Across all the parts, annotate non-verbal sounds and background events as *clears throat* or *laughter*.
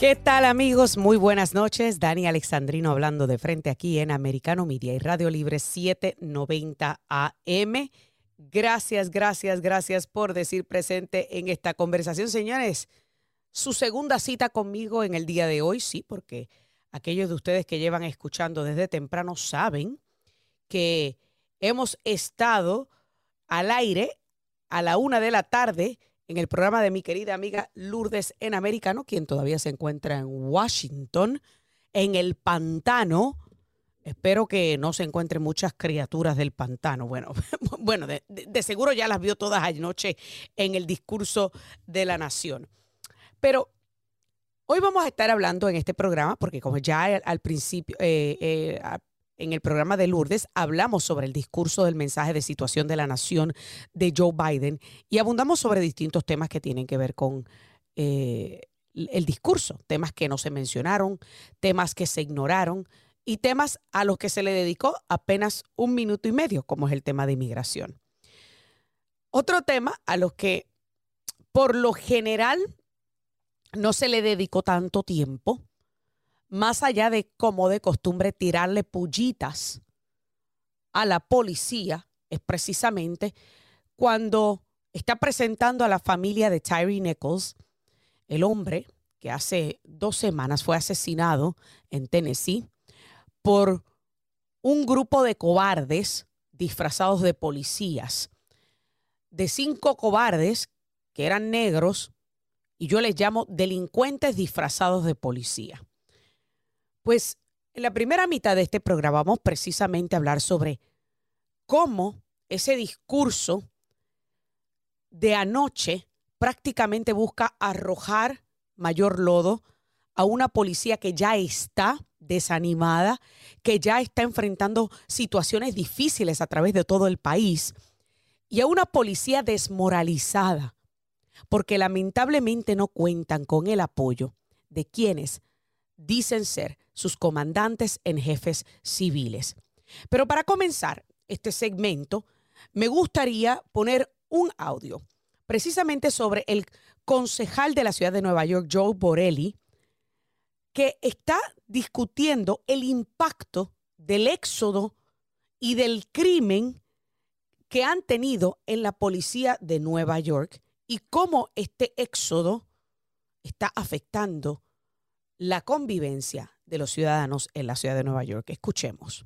¿Qué tal amigos? Muy buenas noches. Dani Alexandrino hablando de frente aquí en Americano Media y Radio Libre 790 AM. Gracias, gracias, gracias por decir presente en esta conversación. Señores, su segunda cita conmigo en el día de hoy, sí, porque aquellos de ustedes que llevan escuchando desde temprano saben que hemos estado al aire a la una de la tarde en el programa de mi querida amiga Lourdes en Americano, quien todavía se encuentra en Washington, en el pantano. Espero que no se encuentren muchas criaturas del pantano. Bueno, *laughs* bueno de, seguro ya las vio todas anoche en el discurso de la nación. Pero hoy vamos a estar hablando en este programa, porque como ya al, principio, eh, eh, en el programa de Lourdes, hablamos sobre el discurso del mensaje de situación de la nación de Joe Biden y abundamos sobre distintos temas que tienen que ver con eh, el discurso, temas que no se mencionaron, temas que se ignoraron y temas a los que se le dedicó apenas un minuto y medio, como es el tema de inmigración. Otro tema a los que por lo general no se le dedicó tanto tiempo, más allá de como de costumbre tirarle pullitas a la policía, es precisamente cuando está presentando a la familia de Tyree Nichols, el hombre que hace dos semanas fue asesinado en Tennessee por un grupo de cobardes disfrazados de policías, de cinco cobardes que eran negros y yo les llamo delincuentes disfrazados de policía. Pues en la primera mitad de este programa vamos precisamente a hablar sobre cómo ese discurso de anoche prácticamente busca arrojar mayor lodo a una policía que ya está desanimada, que ya está enfrentando situaciones difíciles a través de todo el país, y a una policía desmoralizada, porque lamentablemente no cuentan con el apoyo de quienes dicen ser sus comandantes en jefes civiles. Pero para comenzar este segmento, me gustaría poner un audio precisamente sobre el concejal de la ciudad de Nueva York, Joe Borelli, que está discutiendo el impacto del éxodo y del crimen que han tenido en la policía de Nueva York y cómo este éxodo está afectando la convivencia de los ciudadanos en la ciudad de Nueva York. Escuchemos.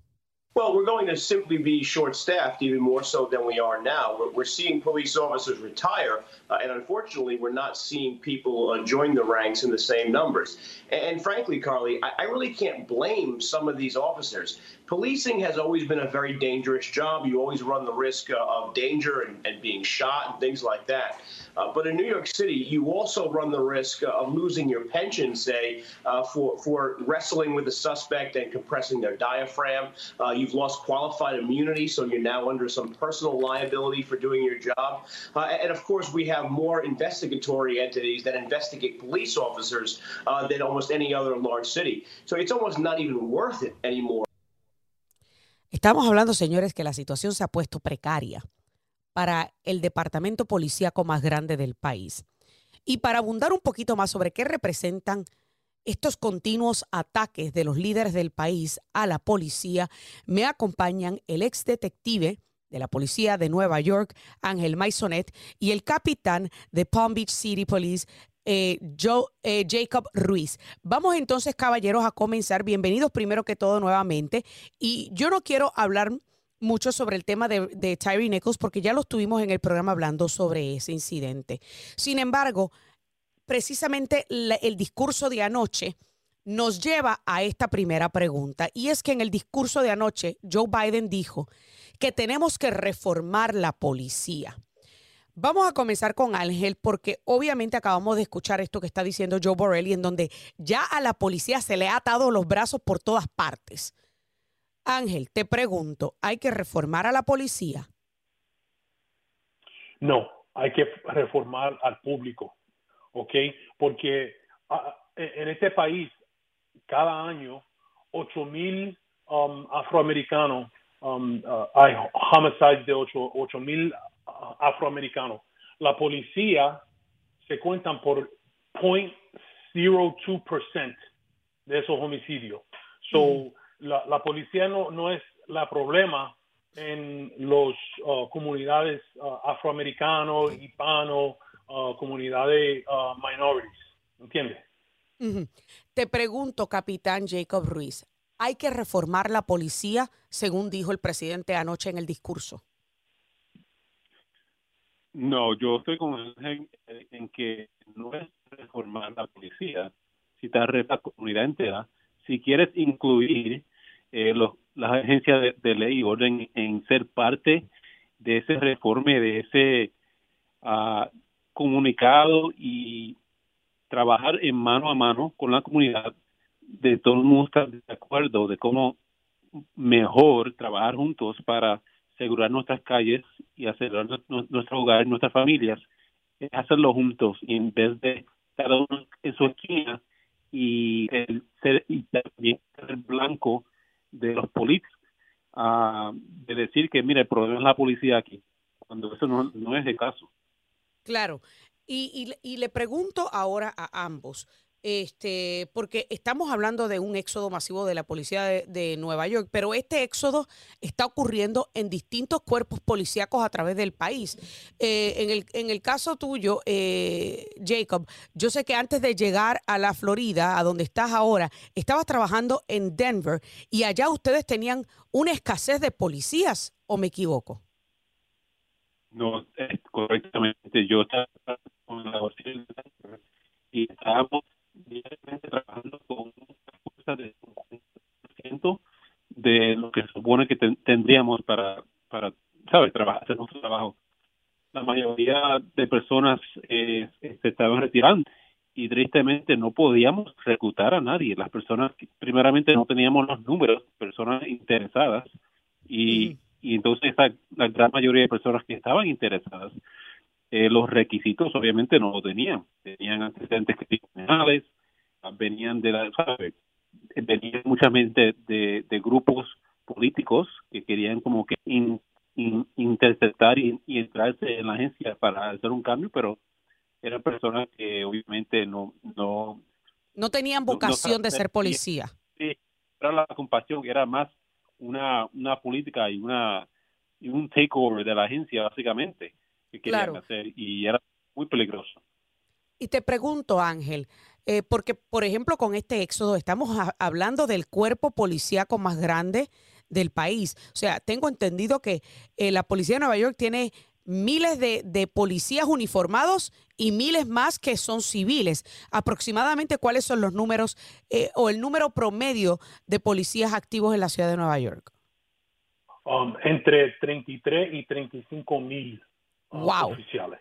Well, we're going to simply be short staffed even more so than we are now. We're, we're seeing police officers retire, uh, and unfortunately, we're not seeing people uh, join the ranks in the same numbers. And, and frankly, Carly, I, I really can't blame some of these officers. Policing has always been a very dangerous job. You always run the risk uh, of danger and, and being shot and things like that. Uh, but in New York City, you also run the risk uh, of losing your pension, say, uh, for, for wrestling with a suspect and compressing their diaphragm. Uh, you've lost qualified immunity, so you're now under some personal liability for doing your job. Uh, and of course, we have more investigatory entities that investigate police officers than almost any other large city. So it's almost not even worth it anymore. Estamos hablando, señores, que la situación se ha puesto precaria para el departamento policíaco más grande del país. Y para abundar un poquito más sobre qué representan estos continuos ataques de los líderes del país a la policía, me acompañan el ex detective de la policía de Nueva York, Ángel Maisonet, y el capitán de Palm Beach City Police, eh, Joe, eh, Jacob Ruiz. Vamos entonces, caballeros, a comenzar. Bienvenidos primero que todo nuevamente. Y yo no quiero hablar mucho sobre el tema de, de Tyree Nichols porque ya lo estuvimos en el programa hablando sobre ese incidente. Sin embargo, precisamente el discurso de anoche nos lleva a esta primera pregunta. Y es que en el discurso de anoche, Joe Biden dijo que tenemos que reformar la policía. Vamos a comenzar con Ángel porque obviamente acabamos de escuchar esto que está diciendo Joe Borelli en donde ya a la policía se le ha atado los brazos por todas partes. Ángel, te pregunto, ¿hay que reformar a la policía? No, hay que reformar al público, ¿ok? Porque ah, en este país, cada año, 8 mil um, afroamericanos, um, uh, hay homicidios de 8 mil afroamericanos. La policía se cuentan por 0.02% de esos homicidios. So, la, la, policía no, no es la problema en las uh, comunidades uh, afroamericanos, hispanos, uh, comunidades minorities. ¿Entiendes? Te pregunto, capitán Jacob Ruiz, ¿hay que reformar la policía, según dijo el presidente anoche en el discurso? No, yo estoy con en, en que no es reformar la policía, si te la comunidad entera, si quieres incluir eh, los, las agencias de, ley y orden en ser parte de ese reforme, de ese uh, comunicado y trabajar en mano a mano con la comunidad, de todo el mundo estar de acuerdo de cómo mejor trabajar juntos para asegurar nuestras calles y asegurar nuestro hogar, nuestras familias, es hacerlo juntos y en vez de cada uno en su esquina y, el ser, y también ser blanco de los políticos, uh, de decir que, mire, el problema es la policía aquí, cuando eso no, no es el caso. Claro, y, y, le pregunto ahora a ambos, este, porque estamos hablando de un éxodo masivo de la policía de, Nueva York, pero este éxodo está ocurriendo en distintos cuerpos policíacos a través del país. Eh, en, el, en el caso tuyo, eh, Jacob, yo sé que antes de llegar a la Florida, a donde estás ahora, estabas trabajando en Denver y allá ustedes tenían una escasez de policías, ¿o me equivoco? No, correctamente. Yo estaba con la y estábamos directamente trabajando con una fuerza de 50% de lo que se supone que tendríamos para, para ¿sabes?, trabajar, hacer nuestro trabajo. La mayoría de personas eh, se estaban retirando y tristemente no podíamos reclutar a nadie. Las personas, primeramente no teníamos los números, personas interesadas y, y entonces la gran mayoría de personas que estaban interesadas eh, los requisitos obviamente no lo tenían. Tenían antecedentes criminales, venían de la, ¿sabe? Venían mucha gente de, grupos políticos que querían como que interceptar y, entrarse en la agencia para hacer un cambio, pero eran personas que obviamente no no no tenían vocación de ser policía. Sí, era la compasión, era más una una política y una y un takeover de la agencia básicamente querían hacer y era muy peligroso. Y te pregunto, Ángel, eh, porque, por ejemplo, con este éxodo estamos hablando del cuerpo policíaco más grande del país. O sea, tengo entendido que eh, la policía de Nueva York tiene miles de, policías uniformados y miles más que son civiles. Aproximadamente, ¿cuáles son los números eh, o el número promedio de policías activos en la ciudad de Nueva York? Um, entre 33 y 35 mil wow. oficiales.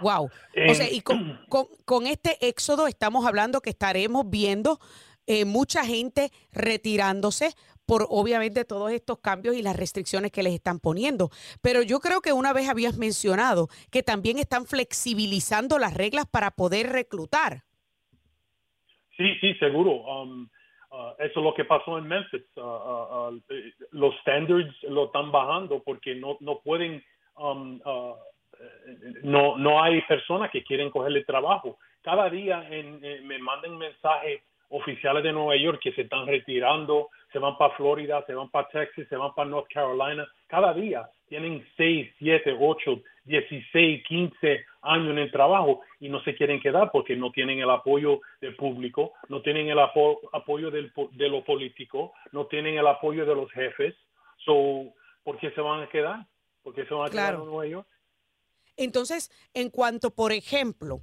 Wow. o sea, y *clears throat* con, con, este éxodo estamos hablando que estaremos viendo eh, mucha gente retirándose por obviamente todos estos cambios y las restricciones que les están poniendo. Pero yo creo que una vez habías mencionado que también están flexibilizando las reglas para poder reclutar. Sí, sí, seguro. Um, uh, eso es lo que pasó en Memphis. Uh, uh, los standards lo están bajando porque no, no pueden um, no, no hay personas que quieren cogerle trabajo. Cada día en, me mandan mensajes oficiales de Nueva York que se están retirando, se van para Florida, se van para Texas, se van para North Carolina. Cada día tienen 6, 7, 8, 16, 15 años en el trabajo y no se quieren quedar porque no tienen el apoyo del público, no tienen el apoyo del, de lo político, no tienen el apoyo de los jefes. So, ¿Por qué se van a quedar? ¿Por qué se van a quedar en Nueva York? Entonces, en cuanto, por ejemplo,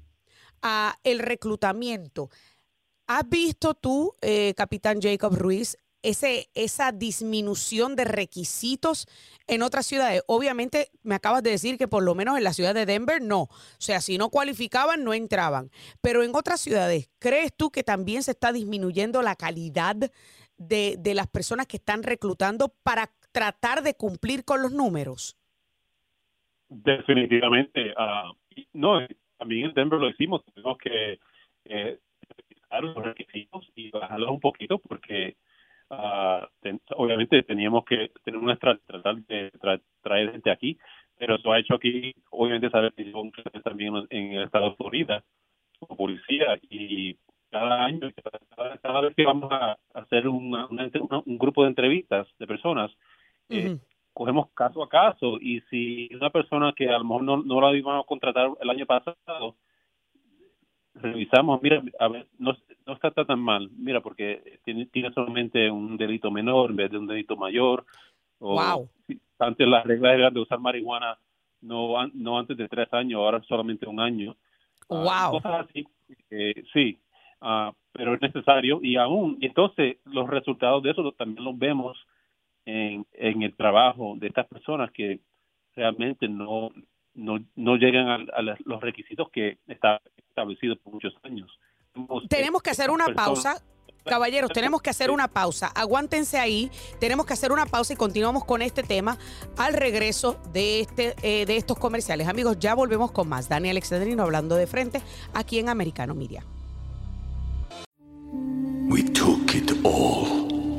a el reclutamiento, ¿has visto tú, eh, capitán Jacob Ruiz, ese, esa disminución de requisitos en otras ciudades? Obviamente me acabas de decir que por lo menos en la ciudad de Denver no. O sea, si no cualificaban, no entraban. Pero en otras ciudades, ¿crees tú que también se está disminuyendo la calidad de, de las personas que están reclutando para tratar de cumplir con los números? Definitivamente. ah, no, también en Denver lo hicimos. Tuvimos que eh, los requisitos y bajarlos un poquito porque ten- obviamente teníamos que tener una tratar de tra- traer gente aquí, pero eso ha hecho aquí, obviamente, saber que también en el estado de Florida como policía y cada año, cada, cada vez que vamos a hacer una- un grupo de entrevistas de personas, eh. Cogemos caso a caso y si una persona que a lo mejor no, no la íbamos a contratar el año pasado, revisamos, mira, a ver, no, no está tan mal, mira, porque tiene, tiene solamente un delito menor en vez de un delito mayor. O, Wow. si Antes las reglas eran de usar marihuana no, no antes de tres años, ahora solamente un año. Ah, Wow. cosas así, eh, sí, ah, pero es necesario y aún, entonces los resultados de eso también los vemos en, en el trabajo de estas personas que realmente no no, no llegan a, a los requisitos que está establecidos por muchos años. Tenemos que hacer una Personas- pausa. Caballeros, tenemos que hacer una pausa. Aguántense ahí. Tenemos que hacer una pausa y continuamos con este tema al regreso de, este, eh, de estos comerciales. Amigos, ya volvemos con más. Dani Alexandrino hablando de frente aquí en Americano Media. We took it all.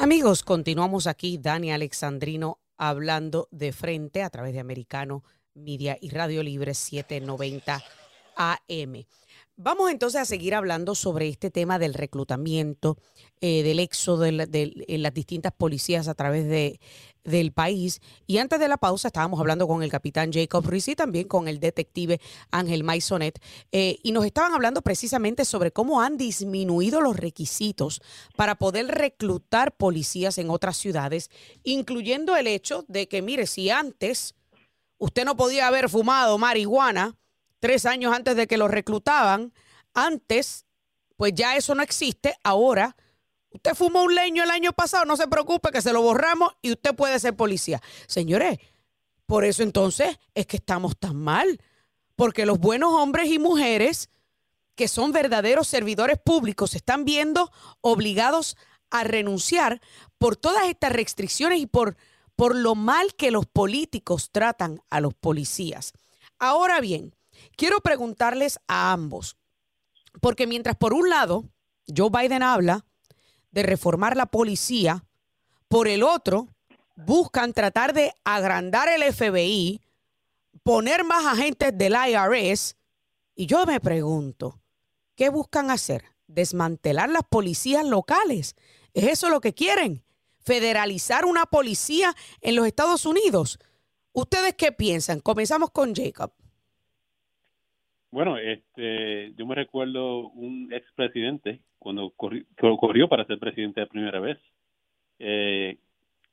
Amigos, continuamos aquí, Dani Alexandrino hablando de frente a través de Americano Media y Radio Libre 790 AM. Vamos entonces a seguir hablando sobre este tema del reclutamiento, eh, del éxodo de, la- de- en las distintas policías a través de, del país. Y antes de la pausa estábamos hablando con el capitán Jacob Ruiz y también con el detective Ángel Maisonet. eh, y nos estaban hablando precisamente sobre cómo han disminuido los requisitos para poder reclutar policías en otras ciudades, incluyendo el hecho de que, mire, si antes usted no podía haber fumado marihuana tres años antes de que lo reclutaban, antes, pues ya eso no existe, ahora usted fumó un leño el año pasado, no se preocupe que se lo borramos y usted puede ser policía. Señores, por eso entonces es que estamos tan mal, porque los buenos hombres y mujeres que son verdaderos servidores públicos se están viendo obligados a renunciar por todas estas restricciones y por, por lo mal que los políticos tratan a los policías. Ahora bien, quiero preguntarles a ambos, porque mientras por un lado Joe Biden habla de reformar la policía, por el otro buscan tratar de agrandar el FBI, poner más agentes del IRS, y yo me pregunto, ¿qué buscan hacer? ¿Desmantelar las policías locales? ¿Es eso lo que quieren? ¿Federalizar una policía en los Estados Unidos? ¿Ustedes qué piensan? Comenzamos con Jacob. Bueno, este, yo me recuerdo un expresidente cuando corri- co- corrió para ser presidente la primera vez. Eh,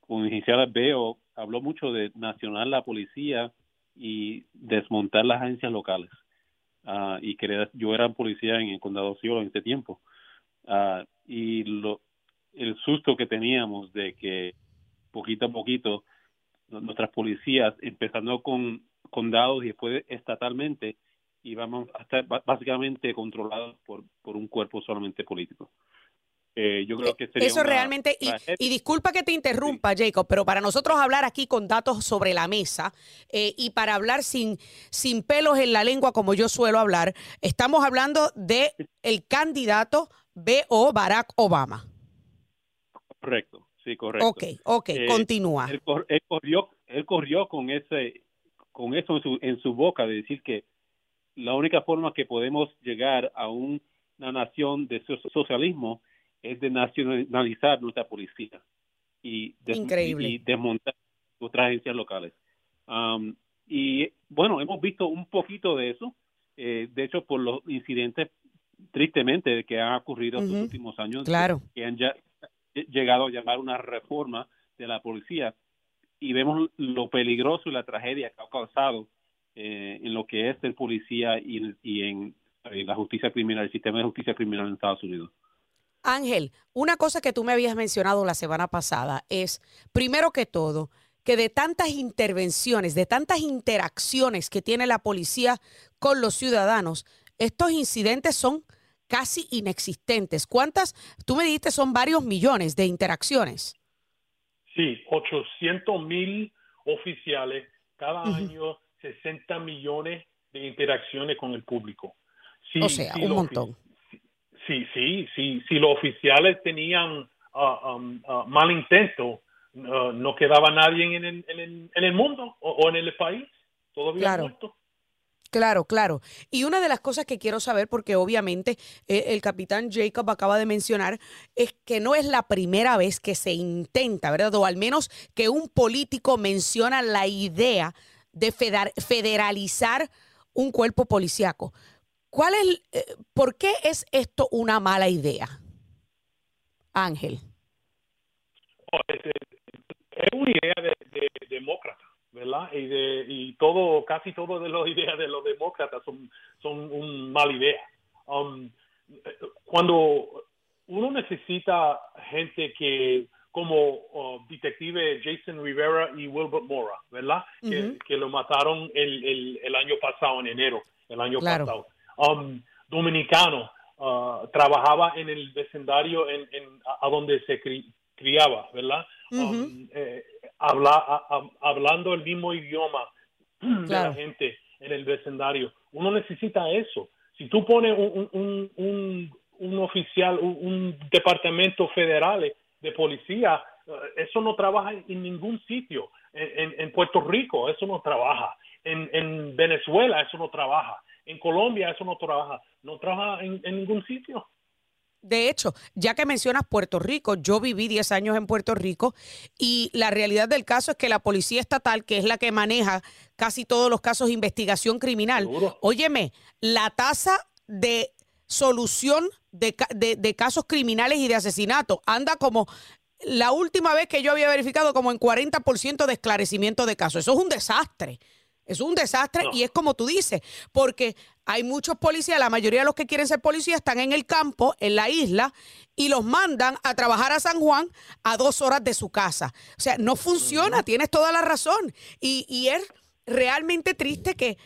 con Veo habló mucho de nacional la policía y desmontar las agencias locales. Ah, y quería, yo era policía en el condado Cielo en ese tiempo. Ah, y el susto que teníamos de que poquito a poquito nu- nuestras policías, empezando con condados y después estatalmente, íbamos a estar básicamente controlados por, por un cuerpo solamente político. Eh, yo creo que sería Eso una realmente, y, y disculpa que te interrumpa, Jacob, pero para nosotros hablar aquí con datos sobre la mesa eh, y para hablar sin, sin pelos en la lengua como yo suelo hablar, estamos hablando de el candidato B.O. Barack Obama. correcto, sí, correcto. Ok, ok, Eh, continúa. Él, él corrió, él corrió con ese, con eso en su, en su boca de decir que la única forma que podemos llegar a un- una nación de so- socialismo es de nacionalizar nuestra policía y, des- Increíble. y, desmontar otras agencias locales. Um, y bueno, hemos visto un poquito de eso, eh, de hecho, por los incidentes tristemente que han ocurrido en los últimos años, claro. que han ya llegado a llamar una reforma de la policía y vemos lo peligroso y la tragedia que ha causado eh, en lo que es el policía y, en, la justicia criminal, el sistema de justicia criminal en Estados Unidos. Ángel, una cosa que tú me habías mencionado la semana pasada es, primero que todo, que de tantas intervenciones, de tantas interacciones que tiene la policía con los ciudadanos, estos incidentes son casi inexistentes. ¿Cuántas? Tú me dijiste son varios millones de interacciones. Sí, 800 mil oficiales, cada año 60 millones de interacciones con el público. o sea, un montón. Sí, sí, sí. Si los oficiales tenían uh, um, uh, mal intento, uh, no quedaba nadie en el, en el, mundo o, en el país. Todavía claro. muerto. Claro, claro. Y una de las cosas que quiero saber, porque obviamente eh, el capitán Jacob acaba de mencionar, es que no es la primera vez que se intenta, ¿verdad? O al menos que un político menciona la idea de federalizar un cuerpo policiaco. ¿Cuál es, eh, por qué es esto una mala idea, Ángel? Oh, es, una idea de demócrata ¿verdad? Y, de, y todo, casi todo de las *laughs* ideas de los demócratas son, son una mala idea. Um, cuando uno necesita gente que, como uh, detective Jason Rivera y Wilbert Mora, ¿verdad? que, lo mataron el, el, año pasado, en enero, el año pasado. Um, dominicano, uh, trabajaba en el vecindario en, a, donde se criaba, ¿verdad? Um, eh, habla, hablando el mismo idioma de la gente en el vecindario. Uno necesita eso. Si tú pones un, un, un, oficial, un, departamento federal de policía, eh, eso no trabaja en ningún sitio. En, en, Puerto Rico eso no trabaja. En, en, Venezuela eso no trabaja. En Colombia eso no trabaja. No trabaja en ningún sitio. De hecho, ya que mencionas Puerto Rico, yo viví 10 años en Puerto Rico y la realidad del caso es que la policía estatal, que es la que maneja casi todos los casos de investigación criminal, óyeme, la tasa de solución de, de, casos criminales y de asesinato anda como la última vez que yo había verificado como en 40% de esclarecimiento de casos. Eso es un desastre. Es un desastre y es como tú dices, porque hay muchos policías, la mayoría de los que quieren ser policías están en el campo, en la isla, y los mandan a trabajar a San Juan a dos horas de su casa. O sea, no funciona, tienes toda la razón. Y, y es realmente triste que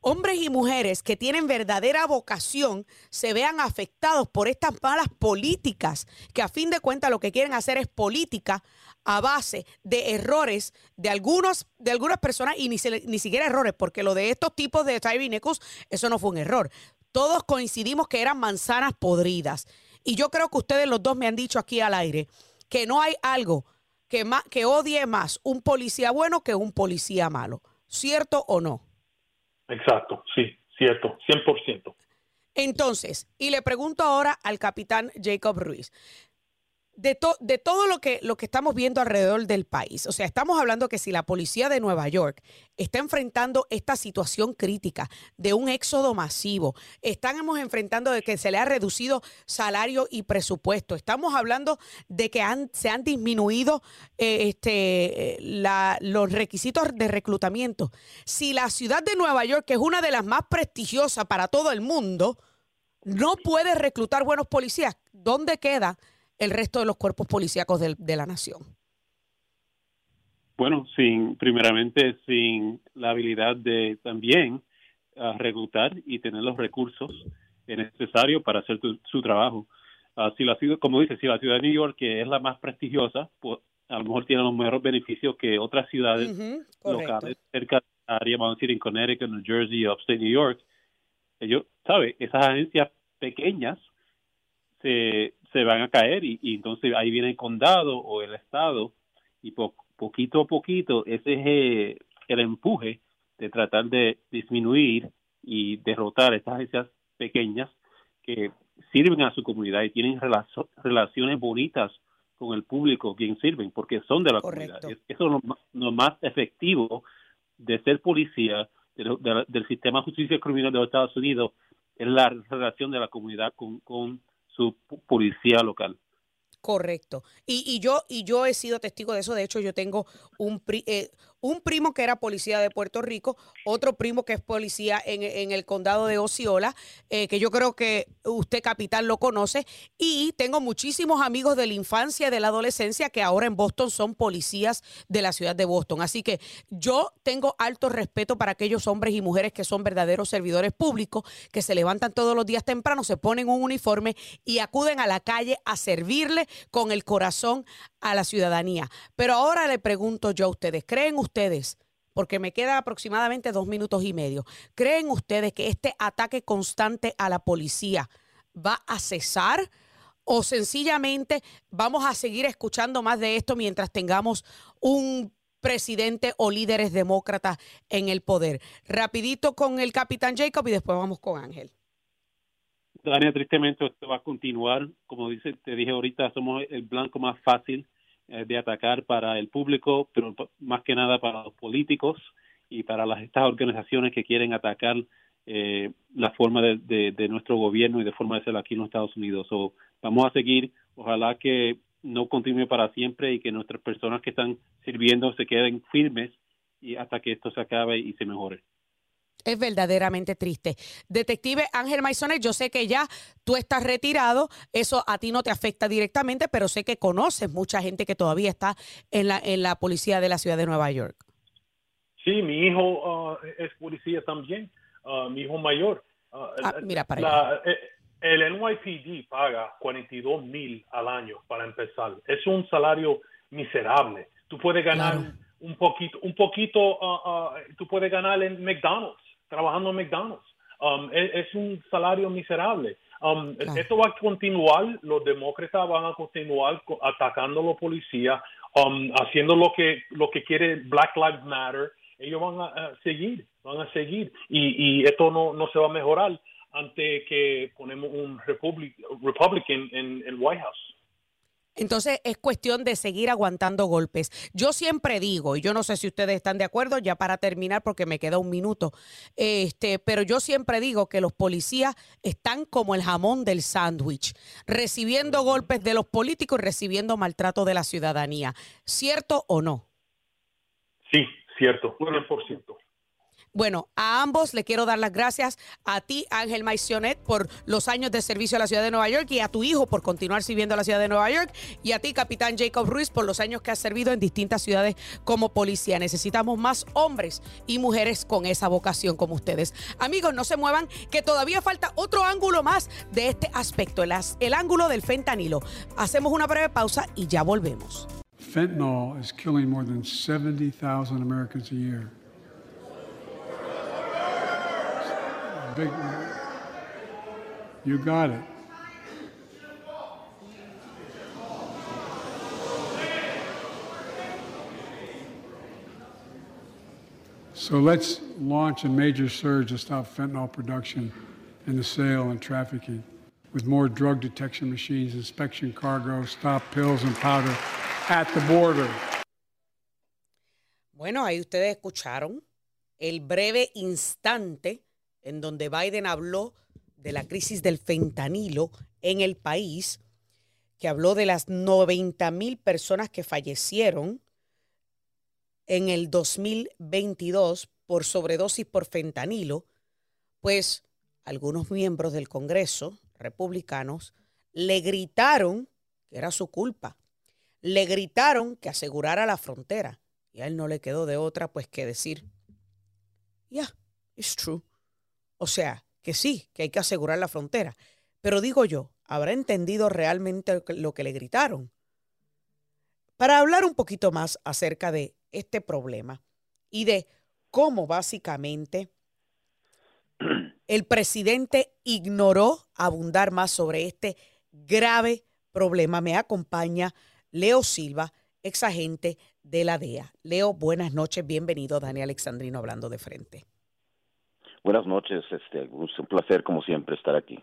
hombres y mujeres que tienen verdadera vocación se vean afectados por estas malas políticas, que a fin de cuentas lo que quieren hacer es política a base de errores de algunos de algunas personas y ni, siquiera errores, porque lo de estos tipos de Tyree eso no fue un error. Todos coincidimos que eran manzanas podridas. Y yo creo que ustedes los dos me han dicho aquí al aire que no hay algo que, que odie más un policía bueno que un policía malo. ¿Cierto o no? Exacto, sí, cierto, 100%. Entonces, y le pregunto ahora al capitán Jacob Ruiz, de, todo lo que, lo que estamos viendo alrededor del país, o sea, estamos hablando que si la policía de Nueva York está enfrentando esta situación crítica de un éxodo masivo, estamos enfrentando de que se le ha reducido salario y presupuesto, estamos hablando de que se han disminuido eh, este, los requisitos de reclutamiento. Si la ciudad de Nueva York, que es una de las más prestigiosas para todo el mundo, no puede reclutar buenos policías, ¿dónde queda? El resto de los cuerpos policíacos de, la nación? Bueno, sin, primeramente, sin la habilidad de también ah, reclutar y tener los recursos necesarios para hacer su trabajo. Uh, si la ciudad, como dice, si la ciudad de New York, que es la más prestigiosa, pues a lo mejor tiene los mejores beneficios que otras ciudades locales cerca de la área, vamos a decir, en Connecticut, New Jersey, Upstate New York. Ellos, ¿sabe? Esas agencias pequeñas se, se van a caer y, entonces ahí viene el condado o el estado y poquito a poquito ese es eh, el empuje de tratar de disminuir y derrotar estas agencias pequeñas que sirven a su comunidad y tienen relaciones bonitas con el público quien sirven, porque son de la comunidad. Eso es lo, lo, más efectivo de ser policía del sistema de justicia criminal de los Estados Unidos, es la relación de la comunidad con, con policía local. Correcto. Y, y, yo y yo he sido testigo de eso. De hecho, yo tengo un, eh, un primo que era policía de Puerto Rico, otro primo que es policía en, el condado de Osceola, eh, que yo creo que usted, capitán, lo conoce. Y tengo muchísimos amigos de la infancia y de la adolescencia que ahora en Boston son policías de la ciudad de Boston. Así que yo tengo alto respeto para aquellos hombres y mujeres que son verdaderos servidores públicos, que se levantan todos los días temprano, se ponen un uniforme y acuden a la calle a servirle con el corazón a la ciudadanía. Pero ahora le pregunto yo a ustedes, ¿creen ustedes, porque me queda aproximadamente dos minutos y medio, ¿creen ustedes que este ataque constante a la policía va a cesar? ¿O sencillamente vamos a seguir escuchando más de esto mientras tengamos un presidente o líderes demócratas en el poder? Rapidito con el capitán Jacob y después vamos con Ángel. Dania, tristemente esto va a continuar. Como dice, te dije ahorita, somos el blanco más fácil de atacar para el público, pero más que nada para los políticos y para las estas organizaciones que quieren atacar eh, la forma de, de, nuestro gobierno y de forma de ser aquí en los Estados Unidos. So, vamos a seguir. Ojalá que no continúe para siempre y que nuestras personas que están sirviendo se queden firmes y hasta que esto se acabe y se mejore. Es verdaderamente triste. Detective Ángel Maisones, yo sé que ya tú estás retirado, eso a ti no te afecta directamente, pero sé que conoces mucha gente que todavía está en la, en la policía de la ciudad de Nueva York. Sí, mi hijo uh, es policía también, uh, mi hijo mayor. Uh, ah, mira para eh, El NYPD paga 42 mil al año para empezar. Es un salario miserable. Tú puedes ganar un poquito, un poquito, tú puedes ganar en McDonald's trabajando en McDonald's. Um, es, un salario miserable. Um, esto va a continuar, los demócratas van a continuar atacando a los policías, um, haciendo lo que, lo que quiere Black Lives Matter. Ellos van a, seguir, van a seguir. Y, y esto no, no se va a mejorar ante que ponemos un Republican en el White House. Entonces es cuestión de seguir aguantando golpes. Yo siempre digo, y yo no sé si ustedes están de acuerdo, ya para terminar, porque me queda un minuto, este, pero yo siempre digo que los policías están como el jamón del sándwich, recibiendo golpes de los políticos y recibiendo maltrato de la ciudadanía. ¿Cierto o no? Sí, cierto, 100%. Bueno, a ambos le quiero dar las gracias a ti, Ángel Maisionet, por los años de servicio a la ciudad de Nueva York y a tu hijo por continuar sirviendo a la ciudad de Nueva York y a ti, capitán Jacob Ruiz, por los años que has servido en distintas ciudades como policía. Necesitamos más hombres y mujeres con esa vocación como ustedes. Amigos, no se muevan, que todavía falta otro ángulo más de este aspecto, el, el ángulo del fentanilo. Hacemos una breve pausa y ya volvemos. Fentanyl is killing more than 70,000 Americans a year. Big, you got it. So let's launch a major surge to stop fentanyl production and the sale and trafficking with more drug detection machines, inspection cargo, stop pills and powder at the border. Bueno, ahí ustedes escucharon el breve instante en donde Biden habló de la crisis del fentanilo en el país, que habló de las 90 mil personas que fallecieron en el 2022 por sobredosis por fentanilo, pues algunos miembros del Congreso, republicanos, le gritaron que era su culpa. Le gritaron que asegurara la frontera. Y a él no le quedó de otra pues que decir, yeah, it's true. O sea, que sí, que hay que asegurar la frontera. Pero digo yo, ¿habrá entendido realmente lo que le gritaron? Para hablar un poquito más acerca de este problema y de cómo básicamente *clears throat* el presidente ignoró abundar más sobre este grave problema, me acompaña Leo Silva, ex agente de la DEA. Leo, buenas noches, bienvenido, Dani Alexandrino, hablando de frente. Buenas noches, este, es un placer como siempre estar aquí.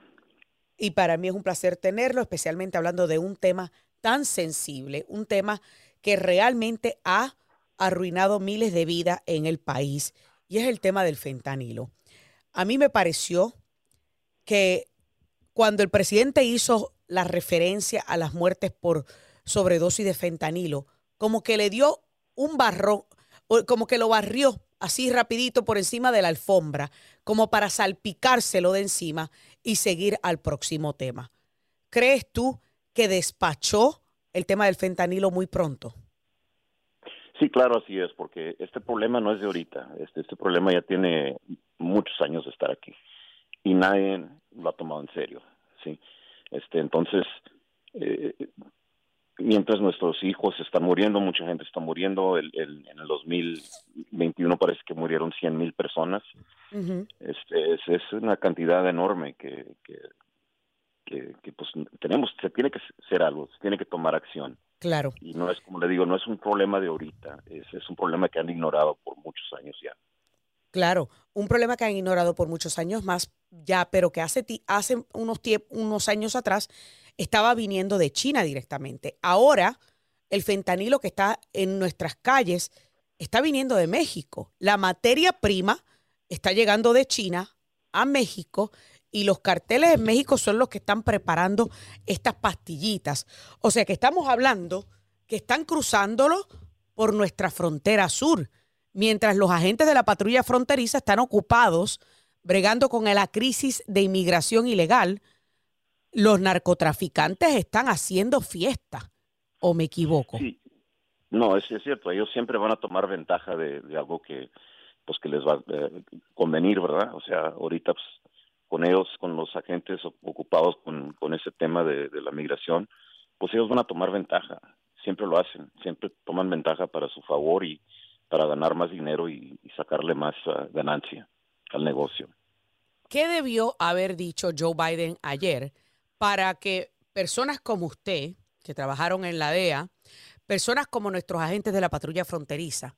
Y para mí es un placer tenerlo, especialmente hablando de un tema tan sensible, un tema que realmente ha arruinado miles de vidas en el país, y es el tema del fentanilo. A mí me pareció que cuando el presidente hizo la referencia a las muertes por sobredosis de fentanilo, como que le dio un barrón, como que lo barrió así rapidito por encima de la alfombra, como para salpicárselo de encima y seguir al próximo tema. ¿Crees tú que despachó el tema del fentanilo muy pronto? Sí, claro, así es, porque este problema no es de ahorita. Este, este problema ya tiene muchos años de estar aquí y nadie lo ha tomado en serio, sí. Este, entonces, eh, mientras nuestros hijos están muriendo, mucha gente está muriendo. El, en el 2021 parece que murieron 100 mil personas. este, es, es, una cantidad enorme que, que, que, pues tenemos, se tiene que hacer algo, se tiene que tomar acción. Claro. Y no es, como le digo, no es un problema de ahorita, es, es un problema que han ignorado por muchos años ya. Claro, un problema que han ignorado por muchos años más ya, pero que hace, hace unos, unos años atrás estaba viniendo de China directamente. Ahora, el fentanilo que está en nuestras calles está viniendo de México. La materia prima está llegando de China a México y los carteles en México son los que están preparando estas pastillitas. O sea que estamos hablando que están cruzándolo por nuestra frontera sur, mientras los agentes de la patrulla fronteriza están ocupados bregando con la crisis de inmigración ilegal los narcotraficantes están haciendo fiesta, ¿o me equivoco? Sí. No, es, cierto, ellos siempre van a tomar ventaja de, algo que pues que les va a eh, convenir, ¿verdad? O sea, ahorita pues, con ellos, con los agentes ocupados con, con ese tema de, la migración, pues ellos van a tomar ventaja, siempre lo hacen, siempre toman ventaja para su favor y para ganar más dinero y, sacarle más ah, ganancia al negocio. ¿Qué debió haber dicho Joe Biden ayer? Para que personas como usted, que trabajaron en la DEA, personas como nuestros agentes de la patrulla fronteriza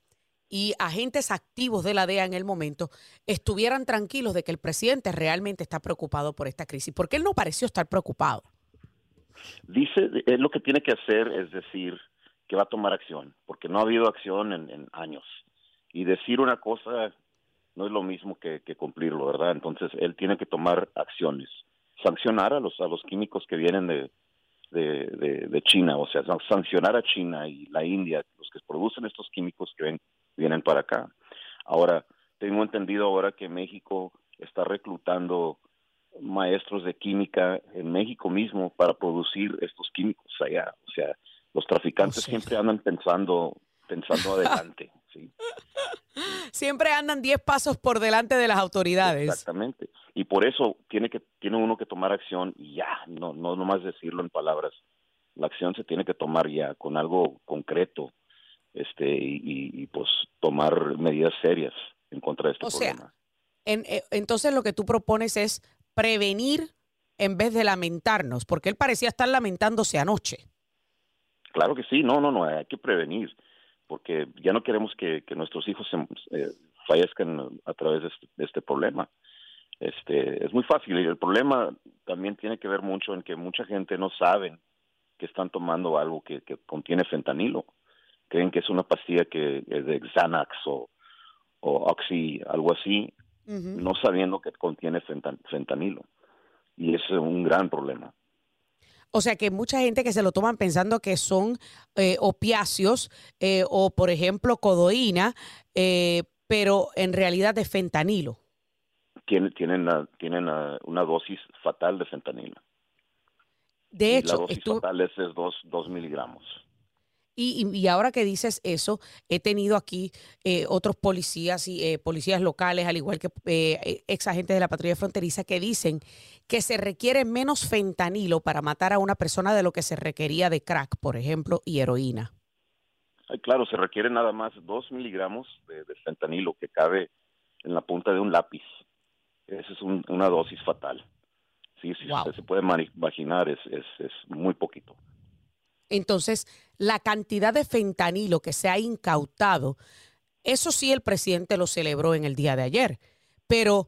y agentes activos de la DEA en el momento estuvieran tranquilos de que el presidente realmente está preocupado por esta crisis, porque él no pareció estar preocupado. Dice, él lo que tiene que hacer es decir que va a tomar acción, porque no ha habido acción en, años. Y decir una cosa no es lo mismo que, que cumplirlo, ¿verdad? Entonces él tiene que tomar acciones sancionar a los a los químicos que vienen de, de, China, o sea, sancionar a China y la India, los que producen estos químicos que ven, vienen para acá. Ahora, tengo entendido ahora que México está reclutando maestros de química en México mismo para producir estos químicos allá. O sea, los traficantes siempre andan pensando pensando adelante. *laughs* ¿sí? Siempre andan 10 pasos por delante de las autoridades. Exactamente y por eso tiene que tiene uno que tomar acción y ya no no nomás decirlo en palabras. La acción se tiene que tomar ya con algo concreto este y, pues tomar medidas serias en contra de este o problema. sea, eh, entonces lo que tú propones es prevenir en vez de lamentarnos porque él parecía estar lamentándose anoche. Claro que sí no no no hay que prevenir porque ya no queremos que, nuestros hijos eh, fallezcan a través de este, de este problema este, es muy fácil y el problema también tiene que ver mucho en que mucha gente no sabe que están tomando algo que, contiene fentanilo. Creen que es una pastilla que es de Xanax o, Oxy, algo así, no sabiendo que contiene fentanilo. Y es un gran problema. O sea que mucha gente que se lo toman pensando que son eh, opiáceos eh, o, por ejemplo, codoína, eh, pero en realidad es fentanilo tienen, tienen, tienen una dosis fatal de fentanilo. De hecho, la dosis fatal es, dos, dos miligramos. Y, y, ahora que dices eso, he tenido aquí eh, otros policías y eh, policías locales, al igual que eh, ex agentes de la patrulla fronteriza, que dicen que se requiere menos fentanilo para matar a una persona de lo que se requería de crack, por ejemplo, y heroína. claro, se requiere nada más dos miligramos de, fentanilo que cabe en la punta de un lápiz. Esa es una dosis fatal. Sí, sí se puede imaginar, es, es, es muy poquito. Entonces, la cantidad de fentanilo que se ha incautado, eso sí el presidente lo celebró en el día de ayer, pero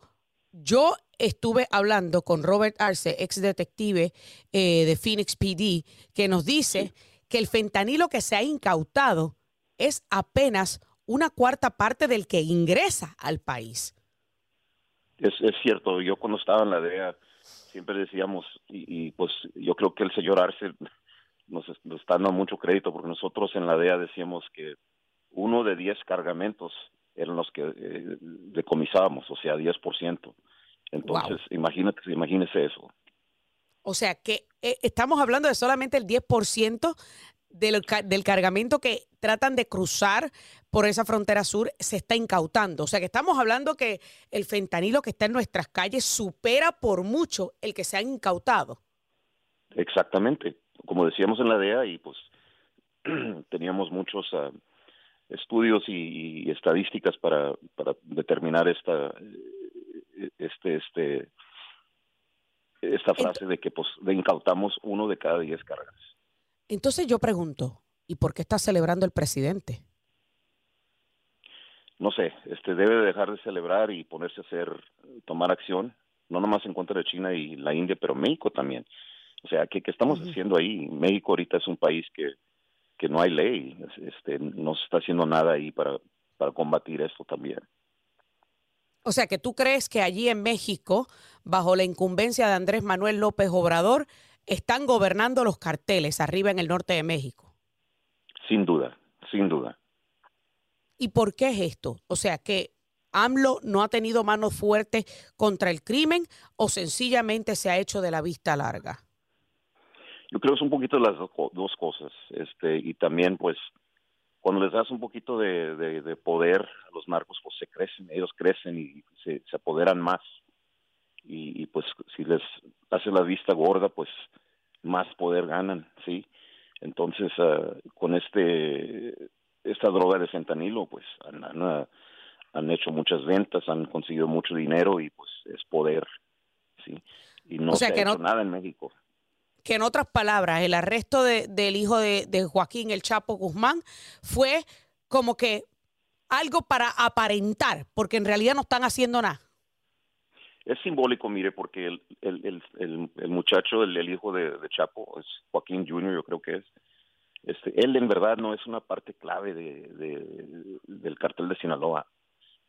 yo estuve hablando con Robert Arce, ex detective eh, de Phoenix PD, que nos dice que el fentanilo que se ha incautado es apenas una cuarta parte del que ingresa al país. Es, es cierto, yo cuando estaba en la DEA siempre decíamos, y, pues yo creo que el señor Arce nos, está dando mucho crédito porque nosotros en la DEA decíamos que uno de diez cargamentos eran los que eh, decomisábamos, o sea, 10%. Entonces, imagínate, imagínese eso. O sea, que eh, estamos hablando de solamente el 10% del, del cargamento que tratan de cruzar por esa frontera sur se está incautando. O sea que estamos hablando que el fentanilo que está en nuestras calles supera por mucho el que se ha incautado. Exactamente. Como decíamos en la DEA, y pues *clears throat* teníamos muchos ah, estudios y, estadísticas para, para determinar esta eh, este este esta frase de que pues de incautamos uno de cada diez cargas. Entonces yo pregunto, ¿y por qué está celebrando el presidente? No sé, este debe dejar de celebrar y ponerse a hacer, tomar acción, no nomás en contra de China y la India, pero México también. O sea, ¿qué, estamos haciendo ahí? México ahorita es un país que, que no hay ley, este, no se está haciendo nada ahí para, para combatir esto también. O sea, que tú crees que allí en México, bajo la incumbencia de Andrés Manuel López Obrador, están gobernando los carteles arriba en el norte de México. Sin duda, sin duda. ¿Y por qué es esto? O sea, que AMLO no ha tenido mano fuerte contra el crimen o sencillamente se ha hecho de la vista larga. Yo creo que es un poquito las dos cosas. Este, y también, pues, cuando les das un poquito de, poder a los narcos, pues se crecen, ellos crecen y se, apoderan más y, pues si les hace la vista gorda, pues más poder ganan, ¿sí? Entonces, ah, con este esta droga de fentanilo, pues han, han, han, hecho muchas ventas, han conseguido mucho dinero y pues es poder, ¿sí? Y no se ha hecho nada en México. Que en otras palabras, el arresto de, del hijo de, de Joaquín El Chapo Guzmán fue como que algo para aparentar, porque en realidad no están haciendo nada es simbólico, mire, porque el, el, el, el muchacho, el, hijo de, Chapo, es Joaquín Jr., yo creo que es, este, él en verdad no es una parte clave de, del cartel de Sinaloa.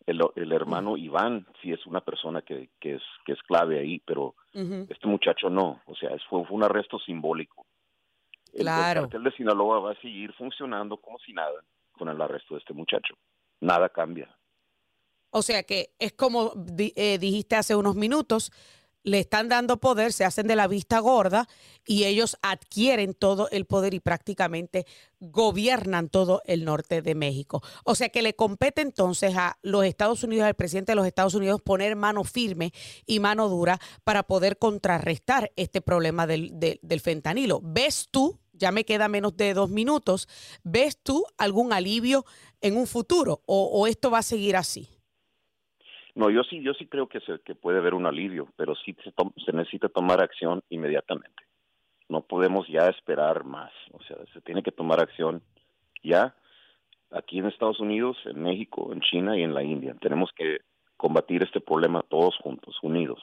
El, el hermano Iván sí es una persona que, que, es, que es clave ahí, pero este muchacho no, o sea, fue, fue un arresto simbólico. El, el cartel de Sinaloa va a seguir funcionando como si nada con el arresto de este muchacho. Nada cambia. O sea que es como eh, dijiste hace unos minutos, le están dando poder, se hacen de la vista gorda y ellos adquieren todo el poder y prácticamente gobiernan todo el norte de México. O sea que le compete entonces a los Estados Unidos, al presidente de los Estados Unidos, poner mano firme y mano dura para poder contrarrestar este problema del, del fentanilo. ¿Ves tú, ya me queda menos de dos minutos, ves tú algún alivio en un futuro o, o esto va a seguir así? No, yo sí, yo sí creo que, se, que puede haber un alivio, pero sí se, se necesita tomar acción inmediatamente. No podemos ya esperar más, o sea, se tiene que tomar acción ya aquí en Estados Unidos, en México, en China y en la India. Tenemos que combatir este problema todos juntos, unidos.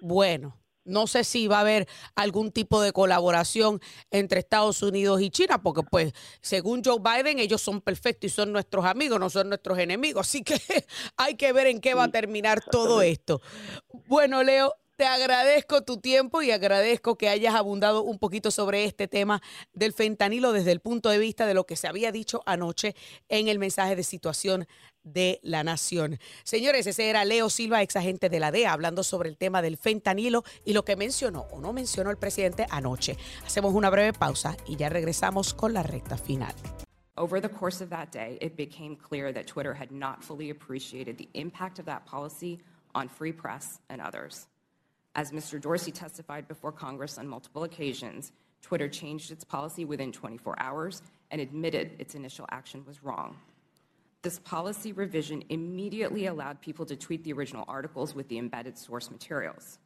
Bueno, no sé si va a haber algún tipo de colaboración entre Estados Unidos y China, porque pues según Joe Biden ellos son perfectos y son nuestros amigos, no son nuestros enemigos. Así que *laughs* hay que ver en qué va a terminar todo esto. Bueno, Leo, te agradezco tu tiempo y agradezco que hayas abundado un poquito sobre este tema del fentanilo desde el punto de vista de lo que se había dicho anoche en el mensaje de situación de la nación. Señores, ese era Leo Silva, ex agente de la DEA, hablando sobre el tema del fentanilo y lo que mencionó o no mencionó el presidente anoche. Hacemos una breve pausa y ya regresamos con la recta final. Over the course of that day, it became clear that Twitter had not fully appreciated the impact of that policy on free press and others. As Mr. Dorsey testified before Congress on multiple occasions, Twitter changed its policy within 24 hours and admitted its initial action was wrong. This policy revision immediately allowed people to tweet the original articles with the embedded source materials.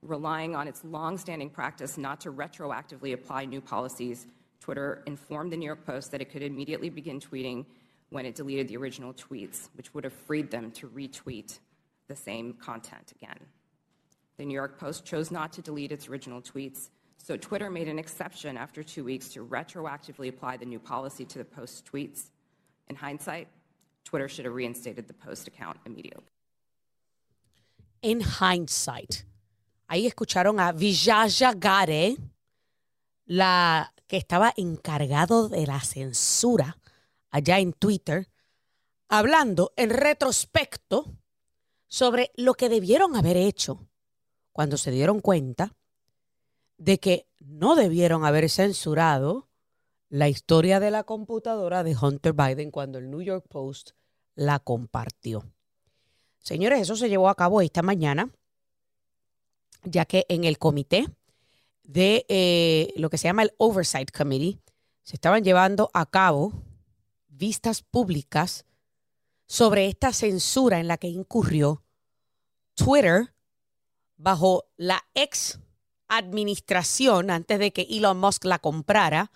Relying on its long-standing practice not to retroactively apply new policies, Twitter informed the New York Post that it could immediately begin tweeting when it deleted the original tweets, which would have freed them to retweet the same content again. The New York Post chose not to delete its original tweets, so Twitter made an exception after two weeks to retroactively apply the new policy to the Post's tweets. In hindsight, Twitter should have reinstated the Post account immediately. In hindsight. Ahí escucharon a Vijaya Gare, la que estaba encargado de la censura allá en Twitter, hablando en retrospecto sobre lo que debieron haber hecho cuando se dieron cuenta de que no debieron haber censurado la historia de la computadora de Hunter Biden cuando el New York Post la compartió. Señores, eso se llevó a cabo esta mañana, ya que en el comité de eh, lo que se llama el Oversight Committee se estaban llevando a cabo vistas públicas sobre esta censura en la que incurrió Twitter bajo la ex administración antes de que Elon Musk la comprara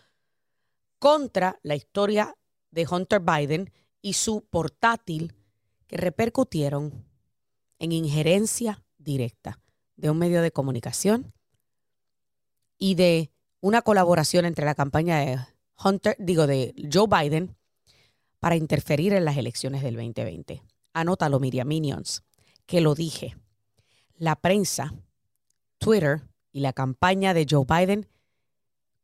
contra la historia de Hunter Biden y su portátil que repercutieron en injerencia directa de un medio de comunicación y de una colaboración entre la campaña de Hunter, digo, de Joe Biden para interferir en las elecciones del 2020. Anótalo, Miriam Minions, que lo dije. La prensa, Twitter y la campaña de Joe Biden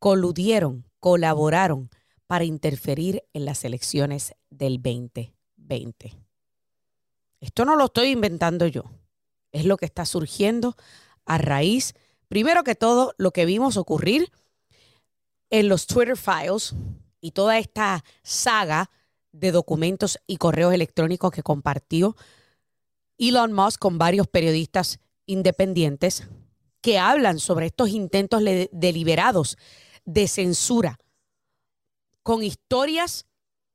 coludieron, colaboraron para interferir en las elecciones del 2020. Esto no lo estoy inventando yo, es lo que está surgiendo a raíz, primero que todo, lo que vimos ocurrir en los Twitter Files y toda esta saga de documentos y correos electrónicos que compartió Elon Musk con varios periodistas independientes que hablan sobre estos intentos deliberados de censura con historias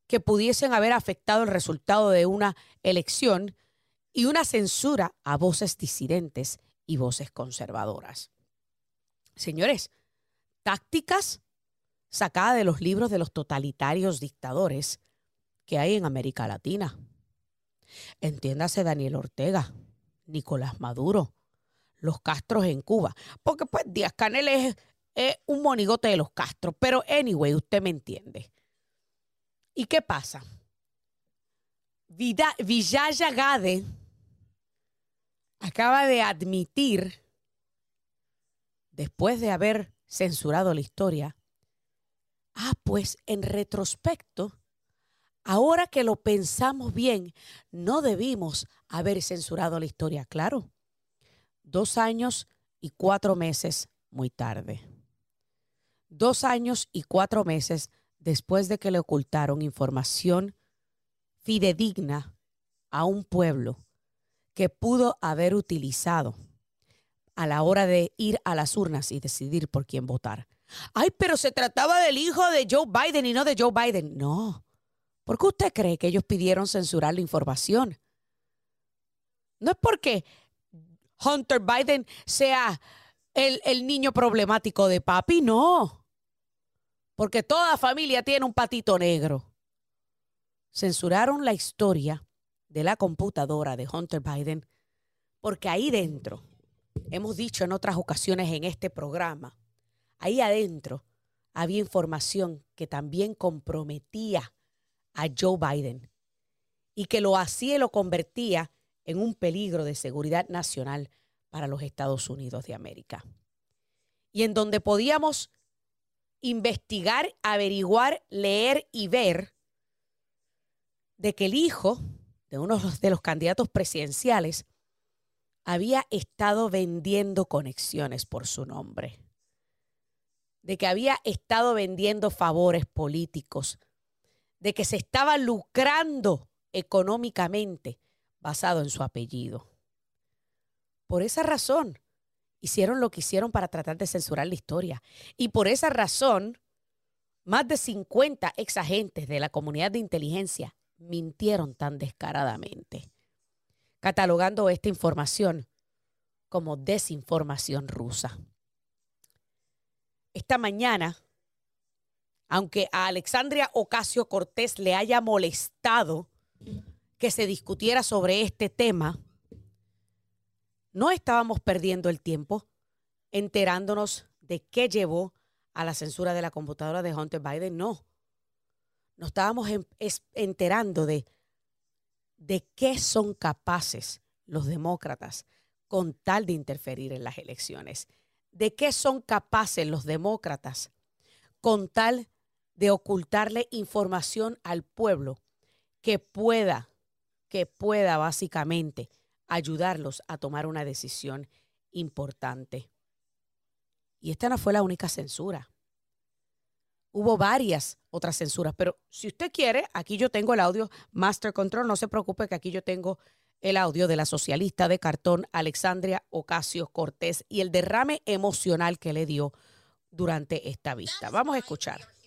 que pudiesen haber afectado el resultado de una elección y una censura a voces disidentes y voces conservadoras. Señores, tácticas sacadas de los libros de los totalitarios dictadores que hay en América Latina. Entiéndase Daniel Ortega, Nicolás Maduro, los Castros en Cuba, porque pues Díaz Canel es, un monigote de los Castros, pero anyway, usted me entiende. ¿Y qué pasa? Villaya Gade acaba de admitir, después de haber censurado la historia, ah, pues en retrospecto, ahora que lo pensamos bien, no debimos haber censurado la historia, claro. Dos años y cuatro meses muy tarde. Dos años y cuatro meses después de que le ocultaron información fidedigna a un pueblo que pudo haber utilizado a la hora de ir a las urnas y decidir por quién votar. Ay, pero se trataba del hijo de Joe Biden y no de Joe Biden. No. ¿Por qué usted cree que ellos pidieron censurar la información? No es porque Hunter Biden sea el, el niño problemático de papi, no. Porque toda familia tiene un patito negro. Censuraron la historia de la computadora de Hunter Biden, porque ahí dentro, hemos dicho en otras ocasiones en este programa, ahí adentro había información que también comprometía a Joe Biden y que lo hacía y lo convertía en un peligro de seguridad nacional para los Estados Unidos de América. Y en donde podíamos investigar, averiguar, leer y ver de que el hijo de uno *laughs* de los candidatos presidenciales había estado vendiendo conexiones por su nombre, de que había estado vendiendo favores políticos, de que se estaba lucrando económicamente basado en su apellido. Por esa razón, hicieron lo que hicieron para tratar de censurar la historia. Y por esa razón, más de 50 ex agentes de la comunidad de inteligencia mintieron tan descaradamente, catalogando esta información como desinformación rusa. Esta mañana, aunque a Alexandria Ocasio Cortés le haya molestado que se discutiera sobre este tema, no estábamos perdiendo el tiempo enterándonos de qué llevó a la censura de la computadora de Hunter Biden, no. Nos estábamos enterando de, de qué son capaces los demócratas con tal de interferir en las elecciones. ¿De qué son capaces los demócratas con tal de ocultarle información al pueblo que pueda, que pueda básicamente ayudarlos a tomar una decisión importante? Y esta no fue la única censura. Hubo varias otras censuras, pero si usted quiere, aquí yo tengo el audio Master Control, no se preocupe que aquí yo tengo el audio de la socialista de cartón Alexandria Ocasio Cortés y el derrame emocional que le dio durante esta vista. Vamos a escuchar.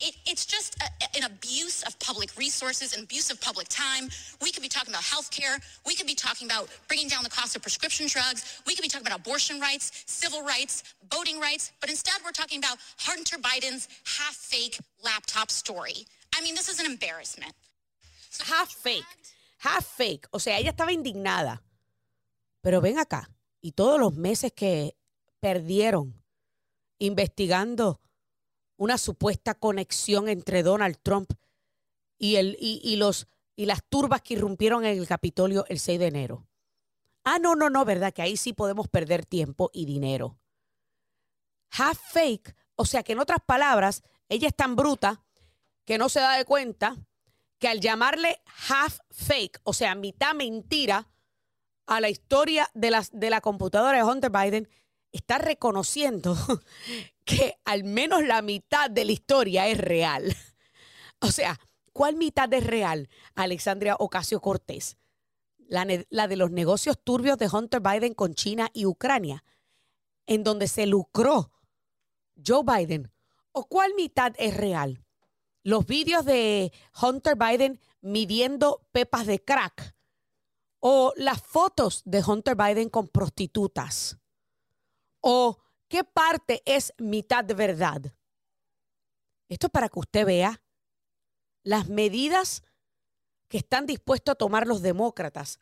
It, it's just a, an abuse of public resources, an abuse of public time. We could be talking about health care. We could be talking about bringing down the cost of prescription drugs. We could be talking about abortion rights, civil rights, voting rights. But instead, we're talking about Hunter Biden's half fake laptop story. I mean, this is an embarrassment. half fake. Half fake. O sea, ella estaba indignada. Pero ven acá. Y todos los meses que perdieron investigando una supuesta conexión entre Donald Trump y, el, y, los, y las turbas que irrumpieron en el Capitolio el 6 de enero. Ah, no, no, no, ¿verdad? Que ahí sí podemos perder tiempo y dinero. Half fake, o sea que en otras palabras, ella es tan bruta que no se da de cuenta que al llamarle half fake, o sea, mitad mentira, a la historia de, las, de la computadora de Hunter Biden, está reconociendo *laughs* que al menos la mitad de la historia es real. *laughs* O sea, ¿cuál mitad es real? Alexandria Ocasio Cortés. La, de los negocios turbios de Hunter Biden con China y Ucrania, en donde se lucró Joe Biden. ¿O cuál mitad es real? Los vídeos de Hunter Biden midiendo pepas de crack. O las fotos de Hunter Biden con prostitutas. ¿O qué parte es mitad verdad? Esto es para que usted vea las medidas que están dispuestos a tomar los demócratas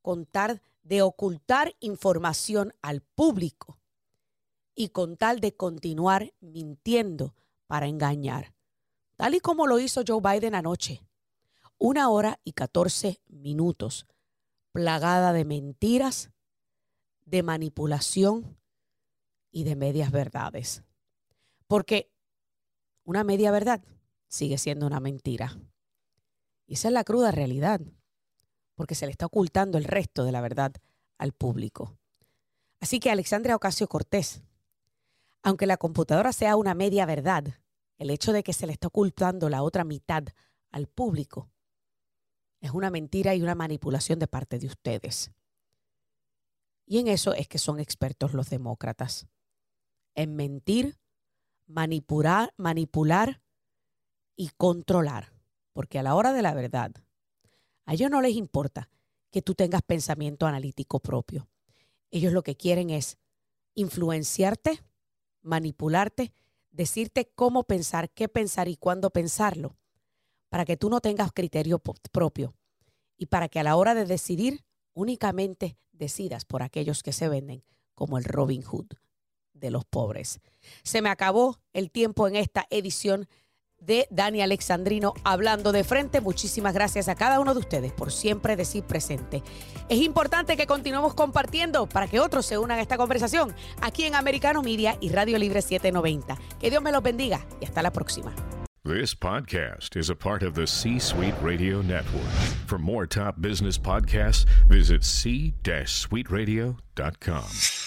con tal de ocultar información al público y con tal de continuar mintiendo para engañar, tal y como lo hizo Joe Biden anoche. Una hora y catorce minutos, plagada de mentiras, de manipulación y de medias verdades. Porque una media verdad sigue siendo una mentira. Y esa es la cruda realidad, porque se le está ocultando el resto de la verdad al público. Así que Alexandria Ocasio Cortés, aunque la computadora sea una media verdad, el hecho de que se le está ocultando la otra mitad al público es una mentira y una manipulación de parte de ustedes. Y en eso es que son expertos los demócratas en mentir, manipular, manipular y controlar. Porque a la hora de la verdad, a ellos no les importa que tú tengas pensamiento analítico propio. Ellos lo que quieren es influenciarte, manipularte, decirte cómo pensar, qué pensar y cuándo pensarlo, para que tú no tengas criterio propio y para que a la hora de decidir únicamente decidas por aquellos que se venden como el Robin Hood de los pobres. Se me acabó el tiempo en esta edición de Dani Alexandrino hablando de frente. Muchísimas gracias a cada uno de ustedes por siempre decir presente. Es importante que continuemos compartiendo para que otros se unan a esta conversación aquí en Americano Media y Radio Libre 790. Que Dios me los bendiga y hasta la próxima. This podcast is a part of the C Suite Radio Network. For more top business podcasts, visit c-suiteradio.com.